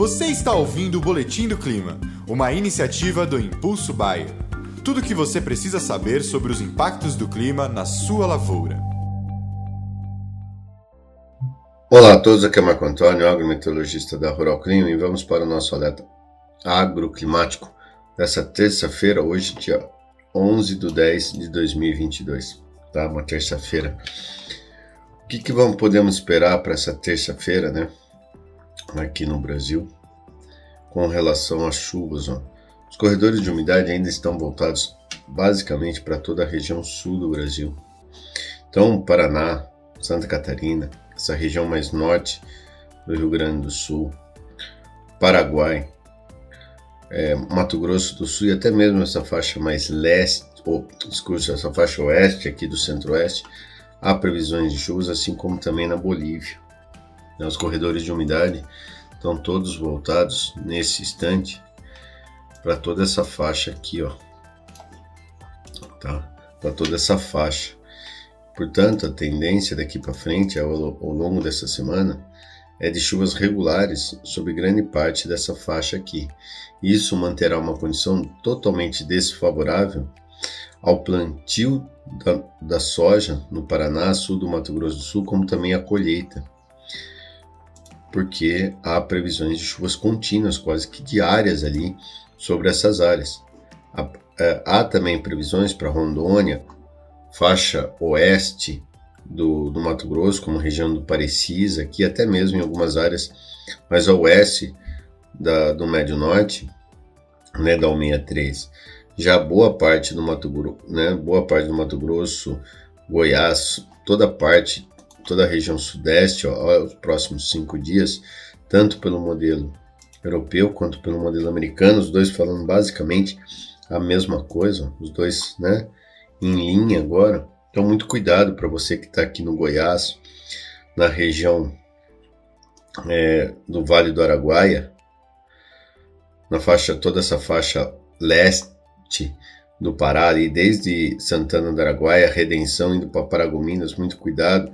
Você está ouvindo o Boletim do Clima, uma iniciativa do Impulso Bayer. Tudo o que você precisa saber sobre os impactos do clima na sua lavoura. Olá a todos, aqui é Marco Antônio, agrometeorologista da Rural Clima, e vamos para o nosso alerta agroclimático dessa terça-feira, hoje, dia 11 de 10 de 2022, tá? Uma terça-feira. O que, que vamos, podemos esperar para essa terça-feira, né? Aqui no Brasil, com relação às chuvas, ó. Os corredores de umidade ainda estão voltados basicamente para toda a região sul do Brasil. Então, Paraná, Santa Catarina, essa região mais norte do Rio Grande do Sul, Paraguai, é, Mato Grosso do Sul e até mesmo essa faixa mais leste, ou, desculpa, essa faixa oeste aqui do centro-oeste, há previsões de chuvas, assim como também na Bolívia. Né, os corredores de umidade estão todos voltados nesse instante para toda essa faixa aqui, ó, tá? Para toda essa faixa. Portanto, a tendência daqui para frente, ao, ao longo dessa semana, é de chuvas regulares sobre grande parte dessa faixa aqui. Isso manterá uma condição totalmente desfavorável ao plantio da, da, soja no Paraná, sul do Mato Grosso do Sul, como também a colheita, porque há previsões de chuvas contínuas, quase que diárias ali, sobre essas áreas. Há, é, há também previsões para Rondônia, faixa oeste do, do Mato Grosso, como região do Parecisa, aqui até mesmo em algumas áreas mais a oeste da, do Médio Norte, né, da 163. Já boa parte do Mato Grosso, né, boa parte do Mato Grosso, Goiás, toda parte, toda a região sudeste, ó, os próximos cinco dias, tanto pelo modelo europeu quanto pelo modelo americano, os dois falando basicamente a mesma coisa, os dois, né, em linha agora. Então, muito cuidado para você que está aqui no Goiás, na região é, do Vale do Araguaia, na faixa, toda essa faixa leste do Pará, ali, desde Santana do Araguaia, Redenção, indo para Paragominas, muito cuidado.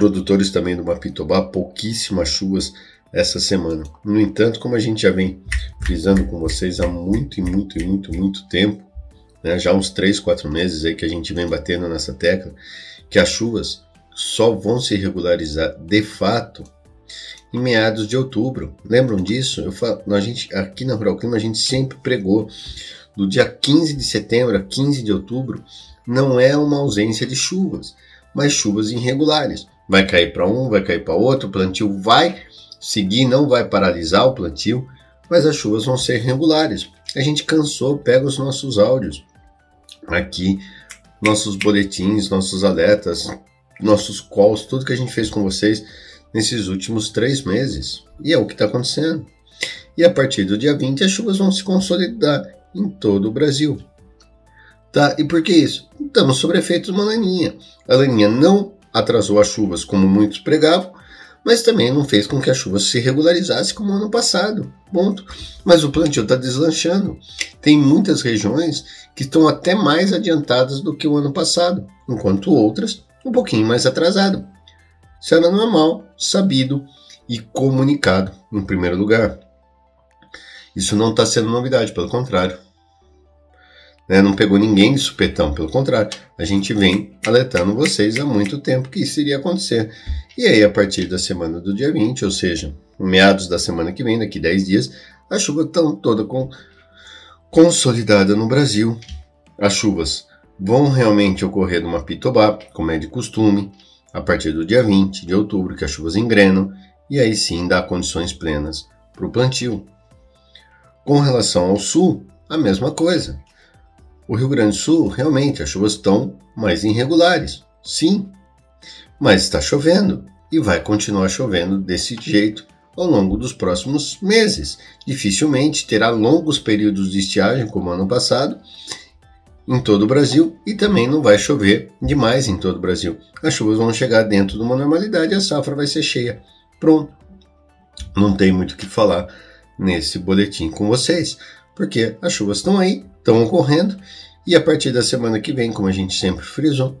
Produtores também do Mapitobá, pouquíssimas chuvas essa semana. No entanto, como a gente já vem frisando com vocês há muito e muito e muito, muito tempo, né, já uns 3, 4 meses aí que a gente vem batendo nessa tecla, que as chuvas só vão se regularizar de fato em meados de outubro. Lembram disso? Eu falo, a gente, aqui na Rural Clima a gente sempre pregou do dia 15 de setembro a 15 de outubro não é uma ausência de chuvas, mas chuvas irregulares. Vai cair para um, vai cair para outro, o plantio vai seguir, não vai paralisar o plantio, mas as chuvas vão ser regulares. A gente cansou, pega os nossos áudios aqui nossos boletins, nossos alertas, nossos calls, tudo que a gente fez com vocês nesses últimos três meses. E é o que está acontecendo. E a partir do dia 20 as chuvas vão se consolidar em todo o Brasil. Tá? E por que isso? Estamos sobre efeito de uma laninha. A laninha não atrasou as chuvas como muitos pregavam, mas também não fez com que a chuva se regularizasse como ano passado. Ponto. Mas o plantio está deslanchando. Tem muitas regiões que estão até mais adiantadas do que o ano passado, enquanto outras um pouquinho mais atrasado. Isso era normal, sabido e comunicado em primeiro lugar. Isso não está sendo novidade, pelo contrário. Né? Não pegou ninguém de supetão, pelo contrário. A gente vem alertando vocês há muito tempo que isso iria acontecer. E aí, a partir da semana do dia 20, ou seja, meados da semana que vem, daqui 10 dias, a chuva está toda com, consolidada no Brasil. As chuvas vão realmente ocorrer no Mapitobá, como é de costume, a partir do dia 20 de outubro, que as chuvas engrenam, e aí sim dá condições plenas para o plantio. Com relação ao sul, a mesma coisa. O Rio Grande do Sul, realmente, as chuvas estão mais irregulares, sim, mas está chovendo e vai continuar chovendo desse jeito ao longo dos próximos meses. Dificilmente terá longos períodos de estiagem como ano passado em todo o Brasil e também não vai chover demais em todo o Brasil. As chuvas vão chegar dentro de uma normalidade e a safra vai ser cheia. Pronto. Não tem muito o que falar nesse boletim com vocês, porque as chuvas estão aí, estão ocorrendo e a partir da semana que vem, como a gente sempre frisou,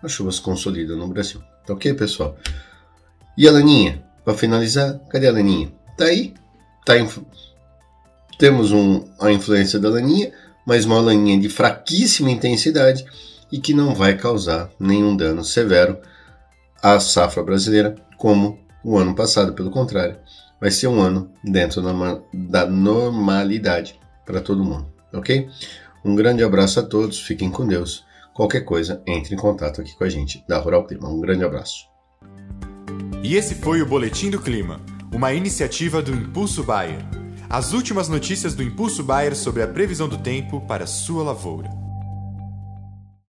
as chuvas consolidam no Brasil. Tá ok, pessoal? E a laninha? Para finalizar, cadê a laninha? tá aí. Tá. Temos um, a influência da laninha, mas uma laninha de fraquíssima intensidade e que não vai causar nenhum dano severo à safra brasileira, como o ano passado, pelo contrário, vai ser um ano dentro da normalidade para todo mundo, ok? Um grande abraço a todos, fiquem com Deus. Qualquer coisa, entre em contato aqui com a gente da Rural Clima. Um grande abraço. E esse foi o Boletim do Clima, uma iniciativa do Impulso Bayer. As últimas notícias do Impulso Bayer sobre a previsão do tempo para sua lavoura.